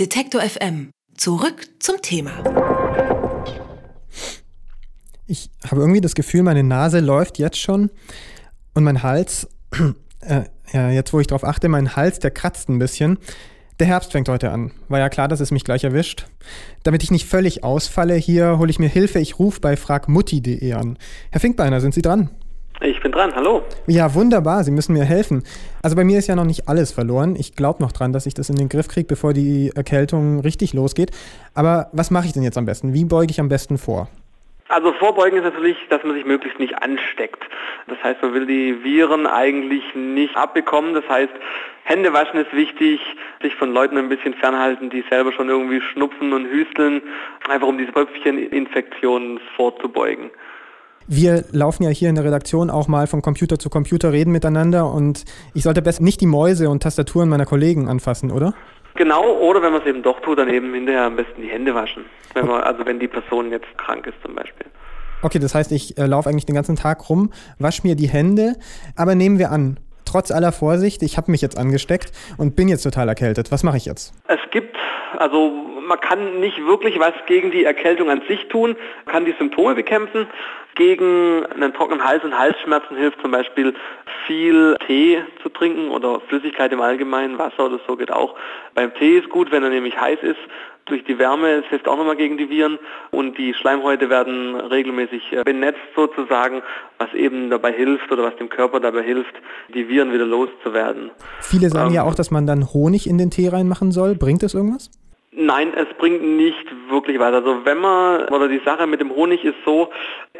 Detektor FM. Zurück zum Thema. Ich habe irgendwie das Gefühl, meine Nase läuft jetzt schon und mein Hals, äh, ja, jetzt wo ich drauf achte, mein Hals, der kratzt ein bisschen. Der Herbst fängt heute an. War ja klar, dass es mich gleich erwischt. Damit ich nicht völlig ausfalle, hier hole ich mir Hilfe. Ich rufe bei fragmutti.de an. Herr Finkbeiner, sind Sie dran? Ich bin dran, hallo. Ja, wunderbar, Sie müssen mir helfen. Also bei mir ist ja noch nicht alles verloren. Ich glaube noch dran, dass ich das in den Griff kriege, bevor die Erkältung richtig losgeht. Aber was mache ich denn jetzt am besten? Wie beuge ich am besten vor? Also vorbeugen ist natürlich, dass man sich möglichst nicht ansteckt. Das heißt, man will die Viren eigentlich nicht abbekommen. Das heißt, Hände waschen ist wichtig, sich von Leuten ein bisschen fernhalten, die selber schon irgendwie schnupfen und hüsteln, einfach um diese Pöpfcheninfektionen vorzubeugen. Wir laufen ja hier in der Redaktion auch mal von Computer zu Computer, reden miteinander und ich sollte besser nicht die Mäuse und Tastaturen meiner Kollegen anfassen, oder? Genau, oder wenn man es eben doch tut, dann eben hinterher am besten die Hände waschen. Wenn man, also wenn die Person jetzt krank ist zum Beispiel. Okay, das heißt, ich äh, laufe eigentlich den ganzen Tag rum, wasche mir die Hände, aber nehmen wir an, trotz aller Vorsicht, ich habe mich jetzt angesteckt und bin jetzt total erkältet. Was mache ich jetzt? Es gibt, also man kann nicht wirklich was gegen die Erkältung an sich tun, man kann die Symptome bekämpfen. Gegen einen trockenen Hals und Halsschmerzen hilft zum Beispiel viel Tee zu trinken oder Flüssigkeit im Allgemeinen, Wasser oder so geht auch. Beim Tee ist gut, wenn er nämlich heiß ist. Durch die Wärme, es hilft auch nochmal gegen die Viren und die Schleimhäute werden regelmäßig benetzt sozusagen, was eben dabei hilft oder was dem Körper dabei hilft, die Viren wieder loszuwerden. Viele sagen ähm, ja auch, dass man dann Honig in den Tee reinmachen soll. Bringt das irgendwas? Nein, es bringt nicht wirklich was. Also wenn man, oder die Sache mit dem Honig ist so,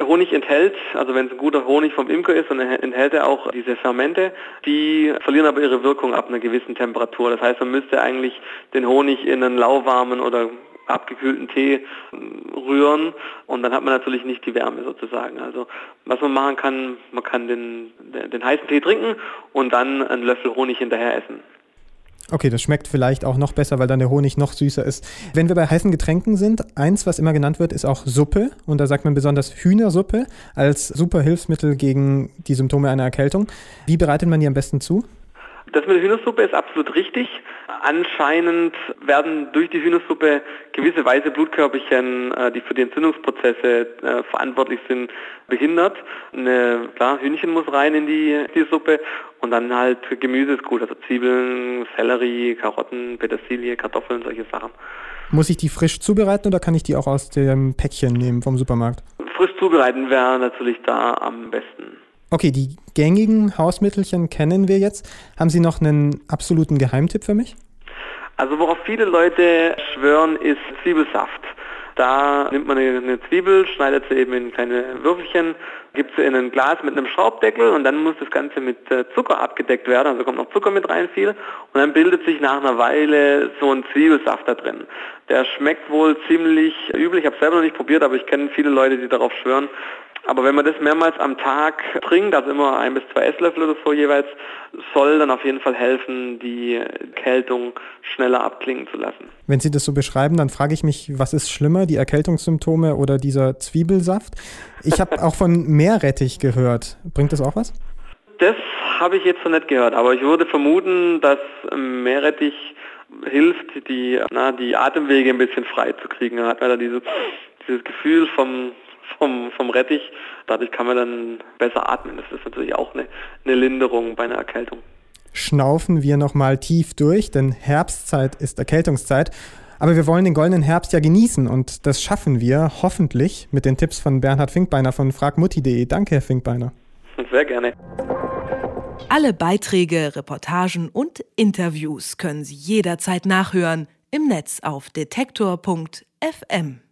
Honig enthält, also wenn es ein guter Honig vom Imker ist, dann enthält er auch diese Fermente, die verlieren aber ihre Wirkung ab einer gewissen Temperatur. Das heißt, man müsste eigentlich den Honig in einen lauwarmen oder abgekühlten Tee rühren und dann hat man natürlich nicht die Wärme sozusagen. Also was man machen kann, man kann den, den heißen Tee trinken und dann einen Löffel Honig hinterher essen. Okay, das schmeckt vielleicht auch noch besser, weil dann der Honig noch süßer ist. Wenn wir bei heißen Getränken sind, eins, was immer genannt wird, ist auch Suppe. Und da sagt man besonders Hühnersuppe als super Hilfsmittel gegen die Symptome einer Erkältung. Wie bereitet man die am besten zu? Das mit der Hühnersuppe ist absolut richtig. Anscheinend werden durch die Hühnersuppe gewisse weiße Blutkörperchen, äh, die für die Entzündungsprozesse äh, verantwortlich sind, behindert. Eine, klar, Hühnchen muss rein in die, die Suppe und dann halt Gemüse ist gut, also Zwiebeln, Sellerie, Karotten, Petersilie, Kartoffeln, solche Sachen. Muss ich die frisch zubereiten oder kann ich die auch aus dem Päckchen nehmen vom Supermarkt? Frisch zubereiten wäre natürlich da am besten. Okay, die gängigen Hausmittelchen kennen wir jetzt. Haben Sie noch einen absoluten Geheimtipp für mich? Also worauf viele Leute schwören, ist Zwiebelsaft. Da nimmt man eine, Zwiebel, schneidet sie eben in kleine Würfelchen, gibt sie in ein Glas mit einem Schraubdeckel und dann muss das Ganze mit äh, Zucker abgedeckt werden, also kommt noch Zucker mit rein viel und dann bildet sich nach einer Weile so ein Zwiebelsaft da drin. Der schmeckt wohl ziemlich übel, ich habe selber noch nicht probiert, aber ich kenne viele Leute, die darauf schwören. Aber wenn man das mehrmals am Tag trinkt, also immer ein bis zwei Esslöffel oder so jeweils, soll dann auf jeden Fall helfen, die Kältung schneller abklingen zu lassen. Wenn Sie das so beschreiben, dann frage ich mich, was ist schlimmer, die Erkältungssymptome oder dieser Zwiebelsaft? Ich habe auch von Meerrettich gehört. Bringt das auch was? Das habe ich jetzt noch nicht gehört, aber ich würde vermuten, dass Meerrettich hilft, die, na, die Atemwege ein bisschen frei zu kriegen. Man hat man da diese, dieses Gefühl vom vom, vom Rettich. Dadurch kann man dann besser atmen. Das ist natürlich auch eine, eine Linderung bei einer Erkältung. Schnaufen wir nochmal tief durch, denn Herbstzeit ist Erkältungszeit. Aber wir wollen den goldenen Herbst ja genießen und das schaffen wir hoffentlich mit den Tipps von Bernhard Finkbeiner von fragmutti.de. Danke, Herr Finkbeiner. Sehr gerne. Alle Beiträge, Reportagen und Interviews können Sie jederzeit nachhören im Netz auf detektor.fm.